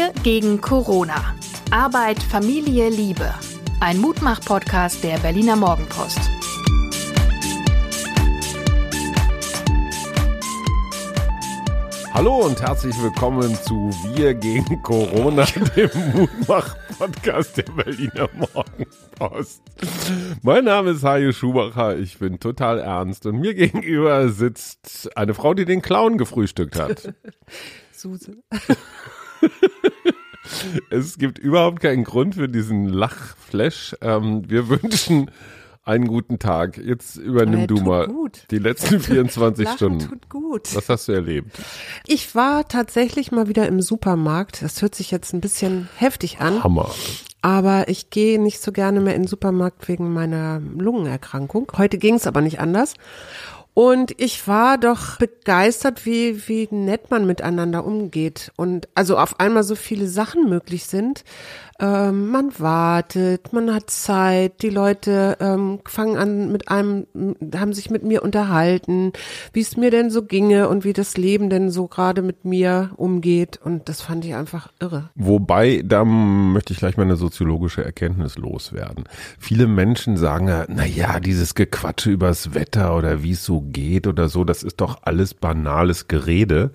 Wir gegen Corona. Arbeit, Familie, Liebe. Ein Mutmach-Podcast der Berliner Morgenpost. Hallo und herzlich willkommen zu Wir gegen Corona, dem Mutmach-Podcast der Berliner Morgenpost. Mein Name ist Hajo Schumacher, ich bin total ernst und mir gegenüber sitzt eine Frau, die den Clown gefrühstückt hat. Suse. Es gibt überhaupt keinen Grund für diesen Lachflash. Ähm, wir wünschen einen guten Tag. Jetzt übernimm Er du mal gut. die letzten 24 Lachen Stunden. tut gut. Was hast du erlebt? Ich war tatsächlich mal wieder im Supermarkt. Das hört sich jetzt ein bisschen heftig an, Hammer. aber ich gehe nicht so gerne mehr in den Supermarkt wegen meiner Lungenerkrankung. Heute ging es aber nicht anders. Und ich war doch begeistert, wie, wie nett man miteinander umgeht. Und also auf einmal so viele Sachen möglich sind. Ähm, man wartet, man hat Zeit, die Leute ähm, fangen an mit einem, haben sich mit mir unterhalten, wie es mir denn so ginge und wie das Leben denn so gerade mit mir umgeht. Und das fand ich einfach irre. Wobei, da möchte ich gleich mal eine soziologische Erkenntnis loswerden. Viele Menschen sagen ja, na ja, dieses Gequatsche übers Wetter oder wie es so geht oder so, das ist doch alles banales Gerede.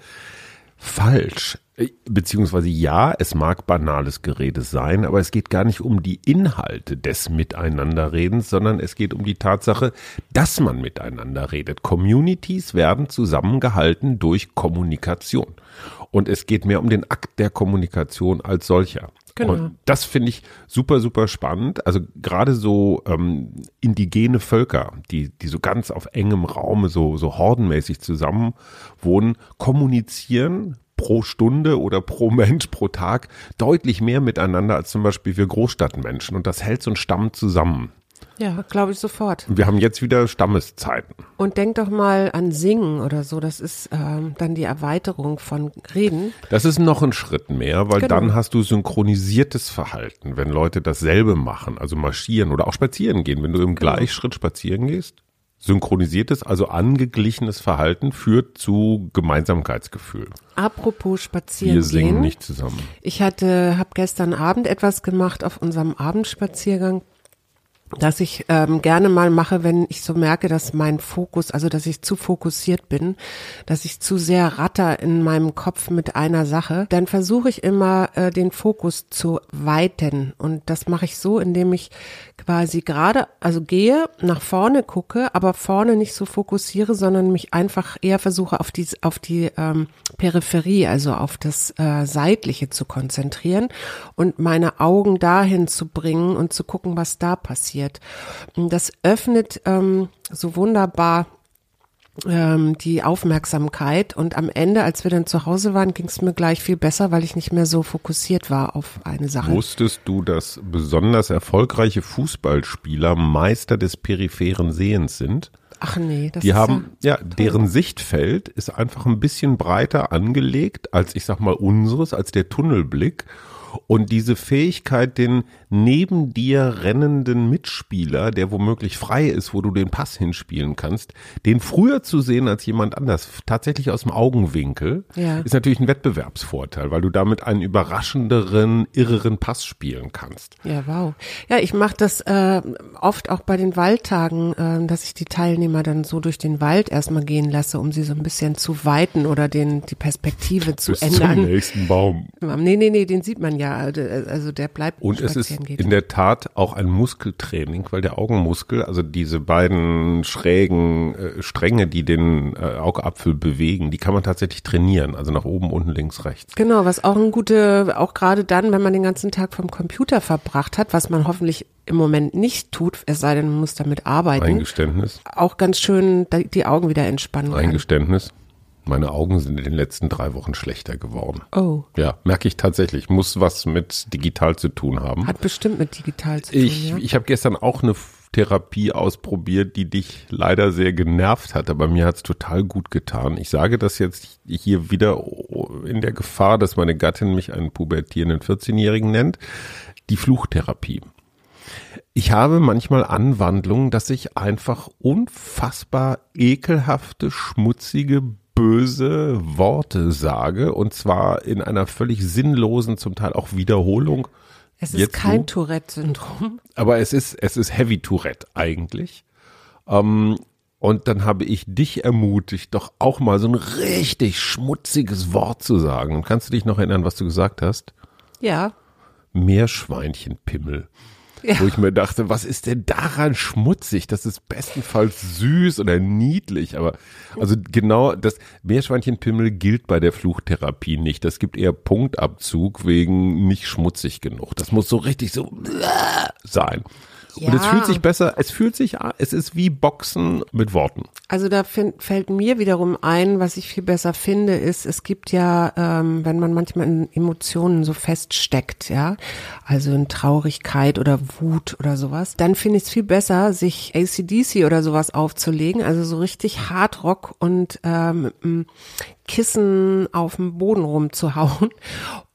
Falsch. Äh, Beziehungsweise ja, es mag banales Gerede sein, aber es geht gar nicht um die Inhalte des Miteinanderredens, sondern es geht um die Tatsache, dass man miteinander redet. Communities werden zusammengehalten durch Kommunikation. Und es geht mehr um den Akt der Kommunikation als solcher. Genau. Und das finde ich super, super spannend. Also gerade so ähm, indigene Völker, die, die so ganz auf engem Raume, so, so hordenmäßig zusammen wohnen, kommunizieren pro Stunde oder pro Mensch pro Tag deutlich mehr miteinander als zum Beispiel wir Großstadtmenschen. Und das hält so einen Stamm zusammen. Ja, glaube ich sofort. Wir haben jetzt wieder Stammeszeiten. Und denk doch mal an Singen oder so. Das ist ähm, dann die Erweiterung von Reden. Das ist noch ein Schritt mehr, weil Genau. dann hast du synchronisiertes Verhalten, wenn Leute dasselbe machen, also marschieren oder auch spazieren gehen. Wenn du im Genau. Gleichschritt spazieren gehst, synchronisiertes, also angeglichenes Verhalten führt zu Gemeinsamkeitsgefühl. Apropos spazieren Wir singen gehen. nicht zusammen. Ich hatte, habe gestern Abend etwas gemacht auf unserem Abendspaziergang, das ich ähm, gerne mal mache, wenn ich so merke, dass mein Fokus, also dass ich zu fokussiert bin, dass ich zu sehr ratter in meinem Kopf mit einer Sache, dann versuche ich immer äh, den Fokus zu weiten und das mache ich so, indem ich quasi gerade, also gehe, nach vorne gucke, aber vorne nicht so fokussiere, sondern mich einfach eher versuche auf die auf die ähm, Peripherie, also auf das äh, Seitliche zu konzentrieren und meine Augen dahin zu bringen und zu gucken, was da passiert. Und Das öffnet ähm, so wunderbar ähm, die Aufmerksamkeit und am Ende, als wir dann zu Hause waren, ging es mir gleich viel besser, weil ich nicht mehr so fokussiert war auf eine Sache. Wusstest du, dass besonders erfolgreiche Fußballspieler Meister des peripheren Sehens sind? Ach nee, das Die ist haben, ja, deren Sichtfeld ist einfach ein bisschen breiter angelegt als, ich sag mal, unseres, als der Tunnelblick. Und diese Fähigkeit, den neben dir rennenden Mitspieler, der womöglich frei ist, wo du den Pass hinspielen kannst, den früher zu sehen als jemand anders, tatsächlich aus dem Augenwinkel, Ja. ist natürlich ein Wettbewerbsvorteil, weil du damit einen überraschenderen, irreren Pass spielen kannst. Ja, wow. Ja, ich mache das äh, oft auch bei den Waldtagen, äh, dass ich die Teilnehmer dann so durch den Wald erstmal gehen lasse, um sie so ein bisschen zu weiten oder den die Perspektive zu Bis zum ändern. nächsten Baum. Nee, nee, nee, den sieht man ja. Also der bleibt Und es ist geht. in der Tat auch ein Muskeltraining, weil der Augenmuskel, also diese beiden schrägen äh, Stränge, die den äh, Augapfel bewegen, die kann man tatsächlich trainieren. Also nach oben, unten, links, rechts. Genau, was auch ein gute, auch gerade dann, wenn man den ganzen Tag vom Computer verbracht hat, was man hoffentlich im Moment nicht tut, es sei denn, man muss damit arbeiten, Eingeständnis. auch ganz schön die Augen wieder entspannen kann. Meine Augen sind in den letzten drei Wochen schlechter geworden. Oh, Ja, merke ich tatsächlich. Muss was mit digital zu tun haben. hat bestimmt mit digital zu tun. Ich, ja. ich habe gestern auch eine Therapie ausprobiert, die dich leider sehr genervt hat, aber mir hat's total gut getan. Ich sage das jetzt hier wieder in der Gefahr, dass meine Gattin mich einen pubertierenden 14-Jährigen nennt. Die Fluchtherapie. Ich habe manchmal Anwandlungen, dass ich einfach unfassbar ekelhafte, schmutzige böse Worte sage und zwar in einer völlig sinnlosen, zum Teil auch Wiederholung. Es ist kein Tourette-Syndrom. Aber es ist, es ist Heavy Tourette eigentlich. Ähm, und dann habe ich dich ermutigt, doch auch mal so ein richtig schmutziges Wort zu sagen. Und kannst du dich noch erinnern, was du gesagt hast? Ja. Meerschweinchenpimmel. Ja. Wo ich mir dachte, was ist denn daran schmutzig? Das ist bestenfalls süß oder niedlich, aber also genau das Meerschweinchenpimmel gilt bei der Fluchtherapie nicht. Das gibt eher Punktabzug wegen nicht schmutzig genug. Das muss so richtig so sein. Ja. Und es fühlt sich besser, es fühlt sich, es ist wie Boxen mit Worten. Also da find, fällt mir wiederum ein, was ich viel besser finde, ist, es gibt ja, ähm, wenn man manchmal in Emotionen so feststeckt, ja, also in Traurigkeit oder Wut oder sowas, dann finde ich es viel besser, sich ACDC oder sowas aufzulegen, also so richtig Hardrock und ähm, Kissen auf dem Boden rumzuhauen.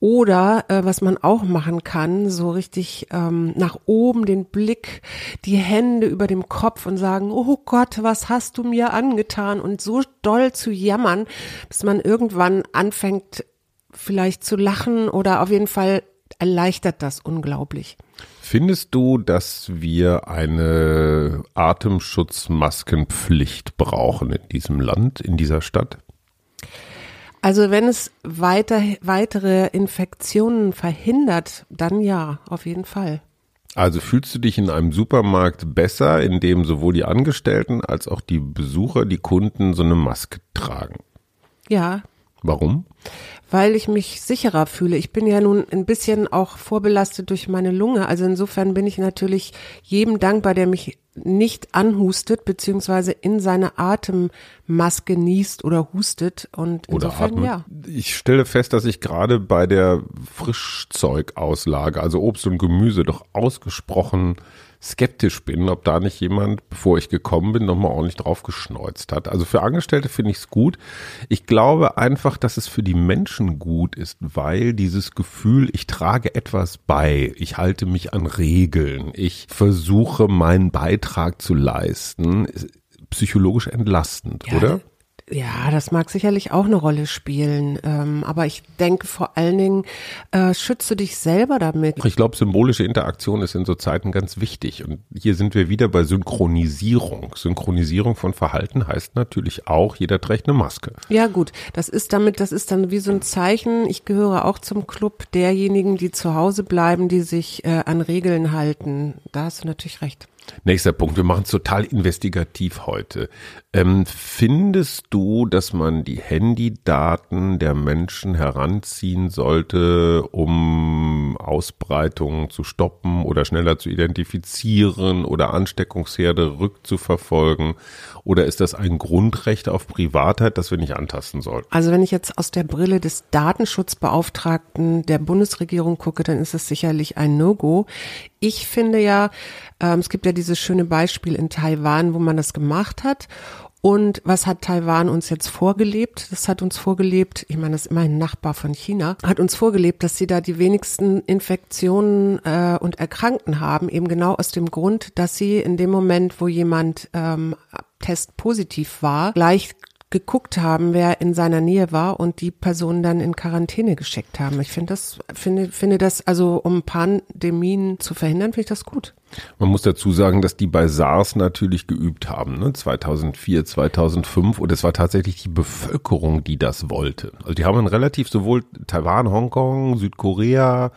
Oder äh, was man auch machen kann, so richtig ähm, nach oben den Blick, die Hände über dem Kopf und sagen, oh Gott, was hast du mir angetan? Und so doll zu jammern, bis man irgendwann anfängt vielleicht zu lachen oder auf jeden Fall erleichtert das unglaublich. Findest du, dass wir eine Atemschutzmaskenpflicht brauchen in diesem Land, in dieser Stadt? Also wenn es weiter, weitere Infektionen verhindert, dann ja, auf jeden Fall. Also fühlst du dich in einem Supermarkt besser, in dem sowohl die Angestellten als auch die Besucher, die Kunden so eine Maske tragen? Ja. Warum? Weil ich mich sicherer fühle. Ich bin ja nun ein bisschen auch vorbelastet durch meine Lunge. Also insofern bin ich natürlich jedem dankbar, der mich nicht anhustet, beziehungsweise in seine Atemmaske niest oder hustet. Und insofern, oder ja. Ich stelle fest, dass ich gerade bei der Frischzeugauslage, also Obst und Gemüse, doch ausgesprochen skeptisch bin, ob da nicht jemand, bevor ich gekommen bin, nochmal ordentlich drauf geschneuzt hat. Also für Angestellte finde ich es gut. Ich glaube einfach, dass es für die Menschen gut ist, weil dieses Gefühl, ich trage etwas bei, ich halte mich an Regeln, ich versuche meinen Beitrag zu leisten, psychologisch entlastend, ja, oder? Ja, das mag sicherlich auch eine Rolle spielen. Ähm, aber ich denke vor allen Dingen, äh, schütze dich selber damit. Ich glaube, symbolische Interaktion ist in so Zeiten ganz wichtig. Und hier sind wir wieder bei Synchronisierung. Synchronisierung von Verhalten heißt natürlich auch, jeder trägt eine Maske. Ja, gut. Das ist damit, das ist dann wie so ein Zeichen. Ich gehöre auch zum Club derjenigen, die zu Hause bleiben, die sich äh, an Regeln halten. Da hast du natürlich recht. Nächster Punkt, wir machen es total investigativ heute. Ähm, findest du, dass man die Handydaten der Menschen heranziehen sollte, um Ausbreitungen zu stoppen oder schneller zu identifizieren oder Ansteckungsherde rückzuverfolgen? Oder ist das ein Grundrecht auf Privatheit, das wir nicht antasten sollten? Also wenn ich jetzt aus der Brille des Datenschutzbeauftragten der Bundesregierung gucke, dann ist es sicherlich ein No-Go. Ich finde ja, ähm, es gibt ja dieses schöne Beispiel in Taiwan, wo man das gemacht hat. Und was hat Taiwan uns jetzt vorgelebt? Das hat uns vorgelebt, ich meine, das ist immerhin ein Nachbar von China, hat uns vorgelebt, dass sie da die wenigsten Infektionen äh, und Erkrankten haben, eben genau aus dem Grund, dass sie in dem Moment, wo jemand ähm, Test positiv war, gleich geguckt haben, wer in seiner Nähe war und die Person dann in Quarantäne geschickt haben. Ich finde das, finde, finde das, also um Pandemien zu verhindern, finde ich das gut. Man muss dazu sagen, dass die bei SARS natürlich geübt haben, ne? 2004, 2005 und es war tatsächlich die Bevölkerung, die das wollte. Also die haben relativ sowohl Taiwan, Hongkong, Südkorea,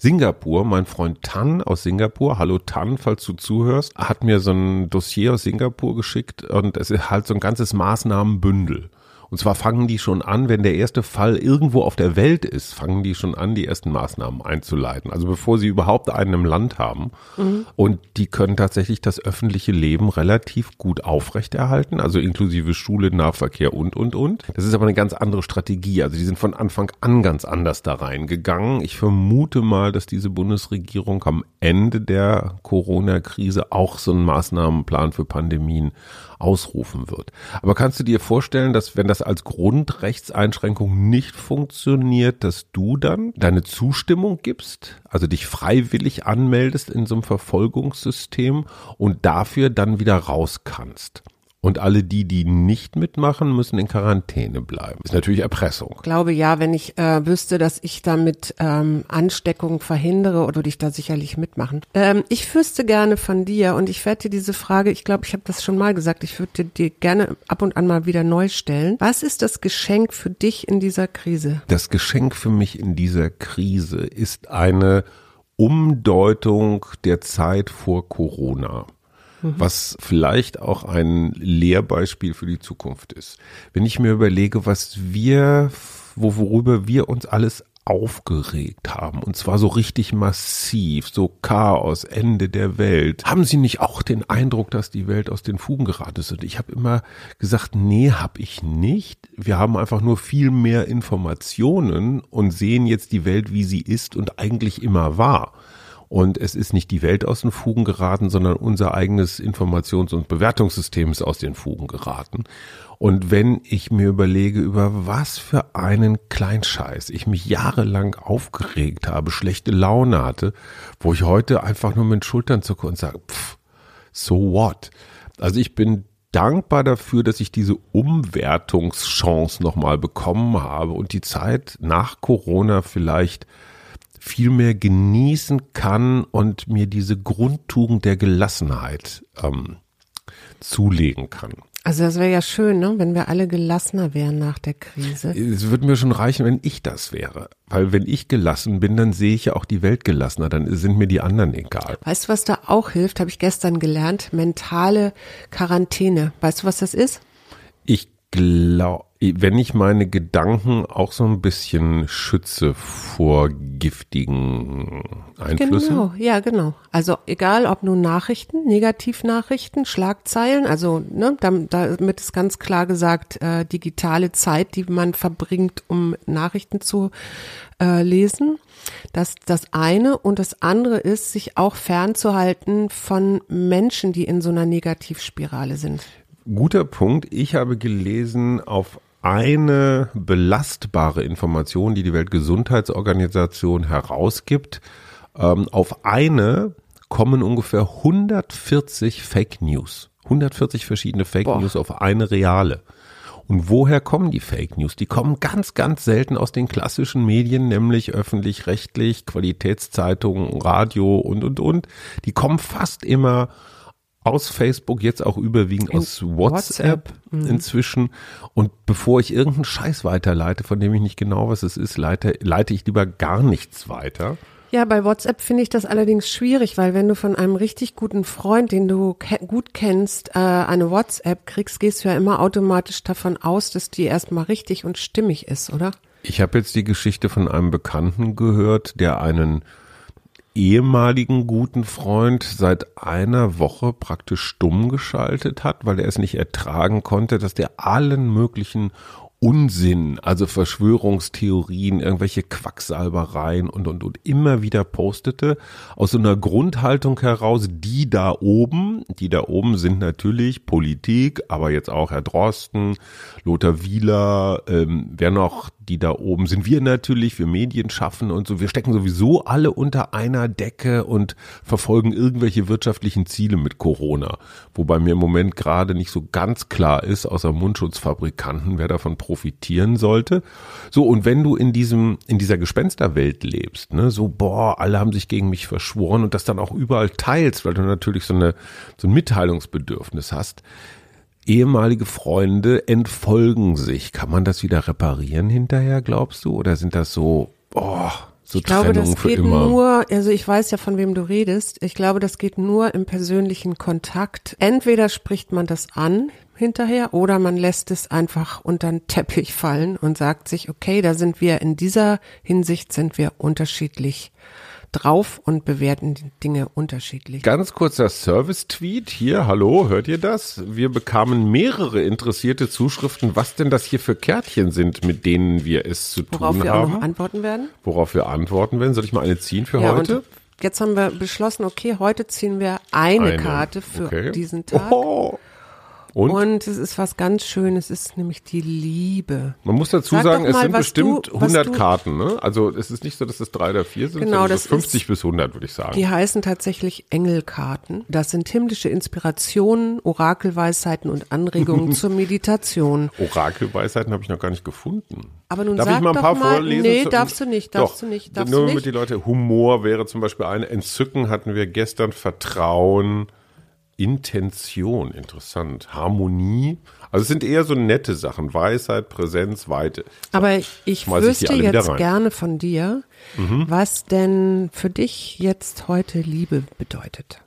Singapur, mein Freund Tan aus Singapur, hallo Tan, falls du zuhörst, hat mir so ein Dossier aus Singapur geschickt und es ist halt so ein ganzes Maßnahmenbündel. Und zwar fangen die schon an, wenn der erste Fall irgendwo auf der Welt ist, fangen die schon an, die ersten Maßnahmen einzuleiten. Also bevor sie überhaupt einen im Land haben. Mhm. Und die können tatsächlich das öffentliche Leben relativ gut aufrechterhalten, also inklusive Schule, Nahverkehr und, und, und. Das ist aber eine ganz andere Strategie. Also die sind von Anfang an ganz anders da reingegangen. Ich vermute mal, dass diese Bundesregierung am Ende der Corona-Krise auch so einen Maßnahmenplan für Pandemien ausrufen wird. Aber kannst du dir vorstellen, dass wenn das als Grundrechtseinschränkung nicht funktioniert, dass du dann deine Zustimmung gibst, also dich freiwillig anmeldest in so einem Verfolgungssystem und dafür dann wieder raus kannst? Und alle die, die nicht mitmachen, müssen in Quarantäne bleiben. Ist natürlich Erpressung. Ich glaube ja, wenn ich äh, wüsste, dass ich damit ähm, Ansteckung verhindere, oder würde ich da sicherlich mitmachen. Ähm, ich wüsste gerne von dir und ich werde dir diese Frage, ich glaube, ich habe das schon mal gesagt, ich würde dir gerne ab und an mal wieder neu stellen. Was ist das Geschenk für dich in dieser Krise? Das Geschenk für mich in dieser Krise ist eine Umdeutung der Zeit vor Corona was vielleicht auch ein Lehrbeispiel für die Zukunft ist. Wenn ich mir überlege, was wir, wo, worüber wir uns alles aufgeregt haben und zwar so richtig massiv, so Chaos, Ende der Welt. Haben Sie nicht auch den Eindruck, dass die Welt aus den Fugen geraten ist? Und ich habe immer gesagt, nee, habe ich nicht. Wir haben einfach nur viel mehr Informationen und sehen jetzt die Welt, wie sie ist und eigentlich immer war. Und es ist nicht die Welt aus den Fugen geraten, sondern unser eigenes Informations- und Bewertungssystem ist aus den Fugen geraten. Und wenn ich mir überlege, über was für einen Kleinscheiß ich mich jahrelang aufgeregt habe, schlechte Laune hatte, wo ich heute einfach nur mit Schultern zucke und sage, pff, so what? Also ich bin dankbar dafür, dass ich diese Umwertungschance nochmal bekommen habe und die Zeit nach Corona vielleicht viel mehr genießen kann und mir diese Grundtugend der Gelassenheit ähm, zulegen kann. Also das wäre ja schön, ne? wenn wir alle gelassener wären nach der Krise. Es würde mir schon reichen, wenn ich das wäre. Weil wenn ich gelassen bin, dann sehe ich ja auch die Welt gelassener, dann sind mir die anderen egal. Weißt du, was da auch hilft, habe ich gestern gelernt? Mentale Quarantäne. Weißt du, was das ist? Ich glaube, wenn ich meine Gedanken auch so ein bisschen schütze vor giftigen Einflüssen. Genau, ja, genau. Also egal, ob nun Nachrichten, Negativnachrichten, Schlagzeilen, also ne, damit ist ganz klar gesagt, äh, digitale Zeit, die man verbringt, um Nachrichten zu äh, lesen. Das das eine und das andere ist, sich auch fernzuhalten von Menschen, die in so einer Negativspirale sind. Guter Punkt. Ich habe gelesen, auf eine belastbare Information, die die Weltgesundheitsorganisation herausgibt, ähm, auf eine kommen ungefähr 140 Fake News. 140 verschiedene Fake Boah. News auf eine reale. Und woher kommen die Fake News? Die kommen ganz, ganz selten aus den klassischen Medien, nämlich öffentlich-rechtlich, Qualitätszeitungen, Radio und, und, und. Die kommen fast immer aus Facebook, jetzt auch überwiegend In aus WhatsApp, WhatsApp. Mhm. inzwischen. Und bevor ich irgendeinen Scheiß weiterleite, von dem ich nicht genau was es ist, leite, leite ich lieber gar nichts weiter. Ja, bei WhatsApp finde ich das allerdings schwierig, weil wenn du von einem richtig guten Freund, den du ke gut kennst, äh, eine WhatsApp kriegst, gehst du ja immer automatisch davon aus, dass die erstmal richtig und stimmig ist, oder? Ich habe jetzt die Geschichte von einem Bekannten gehört, der einen ehemaligen guten Freund seit einer Woche praktisch stumm geschaltet hat, weil er es nicht ertragen konnte, dass der allen möglichen Unsinn, also Verschwörungstheorien, irgendwelche Quacksalbereien und, und, und immer wieder postete, aus so einer Grundhaltung heraus, die da oben, die da oben sind natürlich Politik, aber jetzt auch Herr Drosten, Lothar Wieler, ähm, wer noch die da oben sind. Wir natürlich, wir Medien schaffen und so. Wir stecken sowieso alle unter einer Decke und verfolgen irgendwelche wirtschaftlichen Ziele mit Corona. Wobei mir im Moment gerade nicht so ganz klar ist, außer Mundschutzfabrikanten, wer davon profitieren sollte. So, und wenn du in diesem, in dieser Gespensterwelt lebst, ne, so, boah, alle haben sich gegen mich verschworen und das dann auch überall teilst, weil du natürlich so eine, so ein Mitteilungsbedürfnis hast, ehemalige Freunde entfolgen sich. Kann man das wieder reparieren hinterher, glaubst du? Oder sind das so, oh, so ich glaube, das geht immer? nur, also ich weiß ja, von wem du redest. Ich glaube, das geht nur im persönlichen Kontakt. Entweder spricht man das an hinterher oder man lässt es einfach unter den Teppich fallen und sagt sich, okay, da sind wir in dieser Hinsicht sind wir unterschiedlich drauf und bewerten die Dinge unterschiedlich. Ganz kurzer Service-Tweet hier. Hallo, hört ihr das? Wir bekamen mehrere interessierte Zuschriften, was denn das hier für Kärtchen sind, mit denen wir es zu Worauf tun wir haben. Auch noch antworten werden. Worauf wir antworten werden. Soll ich mal eine ziehen für ja, heute? Jetzt haben wir beschlossen, okay, heute ziehen wir eine, eine. Karte für okay. diesen Tag. Oh. Und? Und es ist was ganz Schönes, es ist nämlich die Liebe. Man muss dazu Sag sagen, doch es mal, sind bestimmt du- was 100 du- Karten. Ne? Also es ist nicht so, dass es drei oder vier sind, Genau, sondern das so 50 ist- bis 100, würde ich sagen. Die heißen tatsächlich Engelkarten. Das sind himmlische Inspirationen, Orakelweisheiten und Anregungen zur Meditation. Orakelweisheiten habe ich noch gar nicht gefunden. Aber nun Darf sag ich mal ein paar mal- vorlesen? nee, Zu- darfst du nicht, darfst Doch, du nicht, darfst nur du nicht. die Leute, Humor wäre zum Beispiel ein Entzücken hatten wir gestern, Vertrauen, Intention, interessant, Harmonie. Also es sind eher so nette Sachen, Weisheit, Präsenz, Weite. Aber ich ich wüsste wieder jetzt. Mhm. gerne von dir, was denn für dich jetzt heute Liebe bedeutet.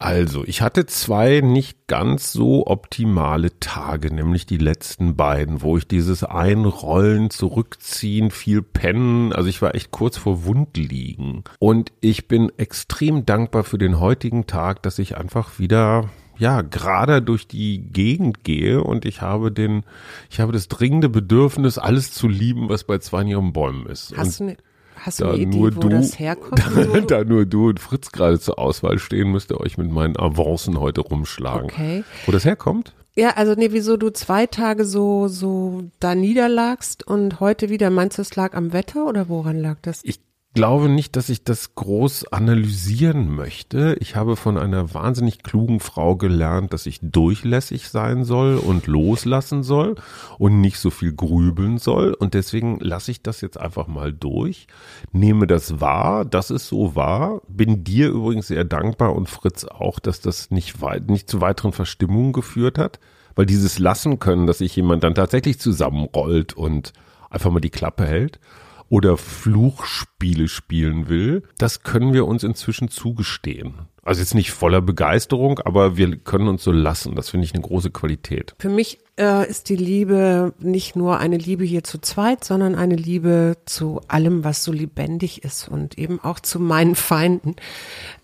Also, ich hatte zwei nicht ganz so optimale Tage, nämlich die letzten beiden, wo ich dieses Einrollen, Zurückziehen, viel pennen, also ich war echt kurz vor Wundliegen. Und ich bin extrem dankbar für den heutigen Tag, dass ich einfach wieder ja, gerade durch die Gegend gehe und ich habe den, ich habe das dringende Bedürfnis, alles zu lieben, was bei zwei ihren Bäumen ist. und Hast du eine, hast du da eine Idee, nur wo du, das herkommt? da, da nur du und Fritz gerade zur Auswahl stehen, müsst ihr euch mit meinen Avancen heute rumschlagen. Okay. Wo das herkommt? Ja, also nee, wieso du zwei Tage so so da niederlagst und heute wieder meinst du, es lag am Wetter oder woran lag das? Ich glaube nicht, dass ich das groß analysieren möchte. Ich habe von einer wahnsinnig klugen Frau gelernt, dass ich durchlässig sein soll und loslassen soll und nicht so viel grübeln soll. Und deswegen lasse ich das jetzt einfach mal durch, nehme das wahr, dass es so war. Bin dir übrigens sehr dankbar und Fritz auch, dass das nicht, weit, nicht zu weiteren Verstimmungen geführt hat. Weil dieses Lassen können, dass sich jemand dann tatsächlich zusammenrollt und einfach mal die Klappe hält oder Fluchspiele spielen will, das können wir uns inzwischen zugestehen. Also jetzt nicht voller Begeisterung, aber wir können uns so lassen. Das finde ich eine große Qualität. Für mich äh, ist die Liebe nicht nur eine Liebe hier zu zweit, sondern eine Liebe zu allem, was so lebendig ist und eben auch zu meinen Feinden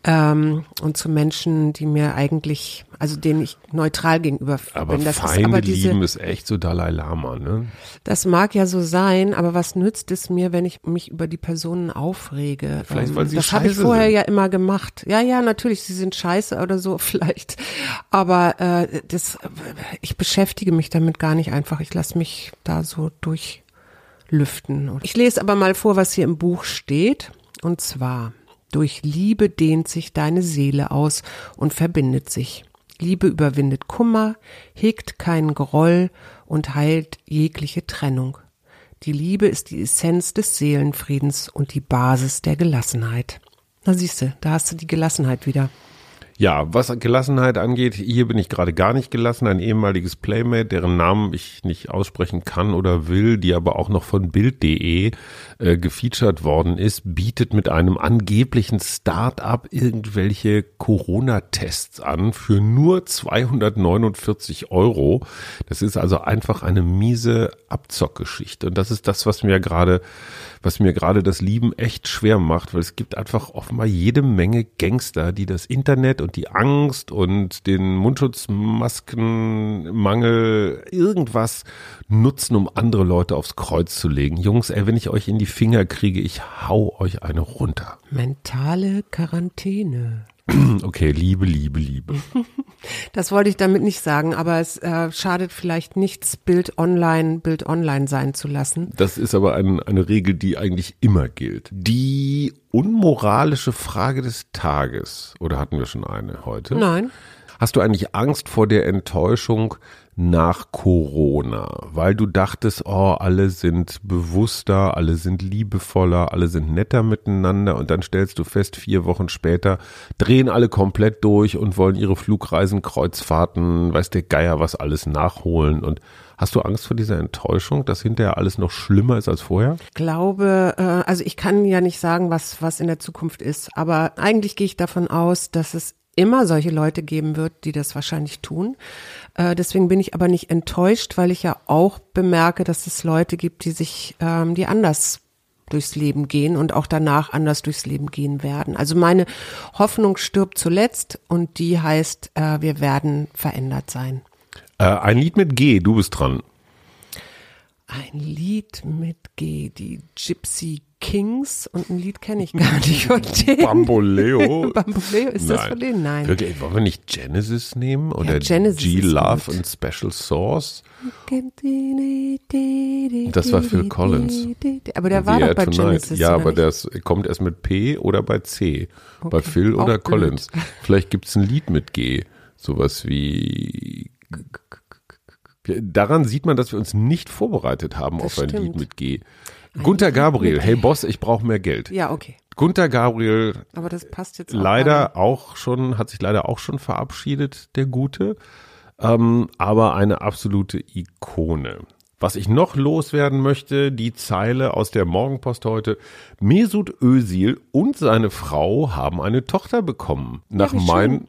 ähm, und zu Menschen, die mir eigentlich, also denen ich neutral gegenüber Aber bin. Das Feinde ist aber diese, lieben ist echt so Dalai Lama, ne? Das mag ja so sein, aber was nützt es mir, wenn ich mich über die Personen aufrege? Vielleicht, weil sie das habe ich vorher sind. ja immer gemacht. Ja, ja, natürlich, sie sind scheiße oder so vielleicht. Aber äh, das, ich beschäftige mich damit gar nicht einfach. Ich lasse mich da so durchlüften. Ich lese aber mal vor, was hier im Buch steht. Und zwar, durch Liebe dehnt sich deine Seele aus und verbindet sich. Liebe überwindet Kummer, hegt keinen Groll und heilt jegliche Trennung. Die Liebe ist die Essenz des Seelenfriedens und die Basis der Gelassenheit. Na siehste, da hast du die Gelassenheit wieder. Ja, was Gelassenheit angeht, hier bin ich gerade gar nicht gelassen. Ein ehemaliges Playmate, deren Namen ich nicht aussprechen kann oder will, die aber auch noch von Bild.de äh, gefeatured worden ist, bietet mit einem angeblichen Start-up irgendwelche Corona-Tests an für nur 249 Euro. Das ist also einfach eine miese Abzockgeschichte. Und das ist das, was mir gerade, was mir gerade das Lieben echt schwer macht, weil es gibt einfach offenbar jede Menge Gangster, die das Internet und die Angst und den Mundschutzmaskenmangel irgendwas nutzen, um andere Leute aufs Kreuz zu legen. Jungs, ey, wenn ich euch in die Finger kriege, ich hau euch eine runter. Mentale Quarantäne. Okay, Liebe, Liebe, Liebe. Das wollte ich damit nicht sagen, aber es äh, schadet vielleicht nichts, Bild online, Bild online sein zu lassen. Das ist aber ein, eine Regel, die eigentlich immer gilt. Die unmoralische Frage des Tages, oder hatten wir schon eine heute? Nein. Hast du eigentlich Angst vor der Enttäuschung nach Corona, weil du dachtest, oh, alle sind bewusster, alle sind liebevoller, alle sind netter miteinander. Und dann stellst du fest, vier Wochen später drehen alle komplett durch und wollen ihre Flugreisen, Kreuzfahrten, weiß der Geier was alles nachholen. Und Hast du Angst vor dieser Enttäuschung, dass hinterher alles noch schlimmer ist als vorher? Ich glaube, äh, also ich kann ja nicht sagen, was, was in der Zukunft ist, aber eigentlich gehe ich davon aus, dass es immer solche Leute geben wird, die das wahrscheinlich tun. Äh, deswegen bin ich aber nicht enttäuscht, weil ich ja auch bemerke, dass es Leute gibt, die sich, ähm, die anders durchs Leben gehen und auch danach anders durchs Leben gehen werden. Also meine Hoffnung stirbt zuletzt und die heißt, äh, wir werden verändert sein. Äh, ein Lied mit G, du bist dran. Ein Lied mit G, die Gypsy Kings und ein Lied kenne ich gar nicht von denen. Bamboleo. Bamboleo, ist das Nein. von denen? Nein. Wirklich, wollen wir nicht Genesis nehmen? Oder Genesis ist G-Love und Special Sauce? Das war Phil Collins. Aber der war doch bei Tonight. Genesis. Ja, aber das kommt erst mit P oder bei C. Bei Okay, Phil auch oder blöd. Collins. Vielleicht gibt's ein Lied mit G. Sowas wie. Daran sieht man, dass wir uns nicht vorbereitet haben Das auf ein Lied stimmt. mit G. Gunther Lied Gabriel, hey. Boss, ich brauche mehr Geld. Ja, okay. Gunther Gabriel Aber das passt jetzt auch leider auch schon, hat sich leider auch schon verabschiedet, der Gute. Ähm, aber eine absolute Ikone. Was ich noch loswerden möchte, die Zeile aus der Morgenpost heute. Mesut Özil und seine Frau haben eine Tochter bekommen. Nach wie schön.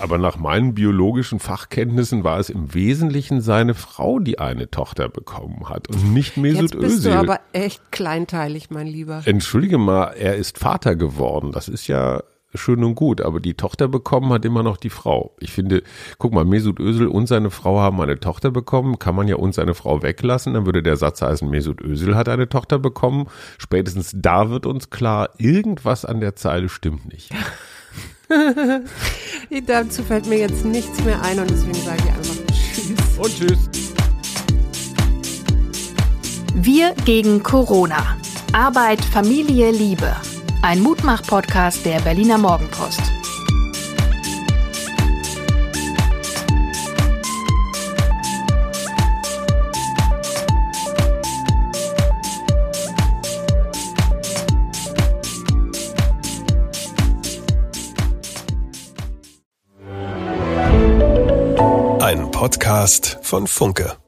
Aber nach meinen biologischen Fachkenntnissen war es im Wesentlichen seine Frau, die eine Tochter bekommen hat und nicht Mesut Jetzt bist Özil. du aber echt kleinteilig, mein Lieber. Entschuldige mal, er ist Vater geworden. Das ist ja schön und gut, aber die Tochter bekommen hat immer noch die Frau. Ich finde, guck mal, Mesut Özil und seine Frau haben eine Tochter bekommen. Kann man ja und seine Frau weglassen, dann würde der Satz heißen, Mesut Özil hat eine Tochter bekommen. Spätestens da wird uns klar, irgendwas an der Zeile stimmt nicht. Dazu fällt mir jetzt nichts mehr ein und deswegen sage ich einfach Tschüss. Und tschüss. Wir gegen Corona. Arbeit, Familie, Liebe. Ein Mutmach-Podcast der Berliner Morgenpost. Podcast von Funke.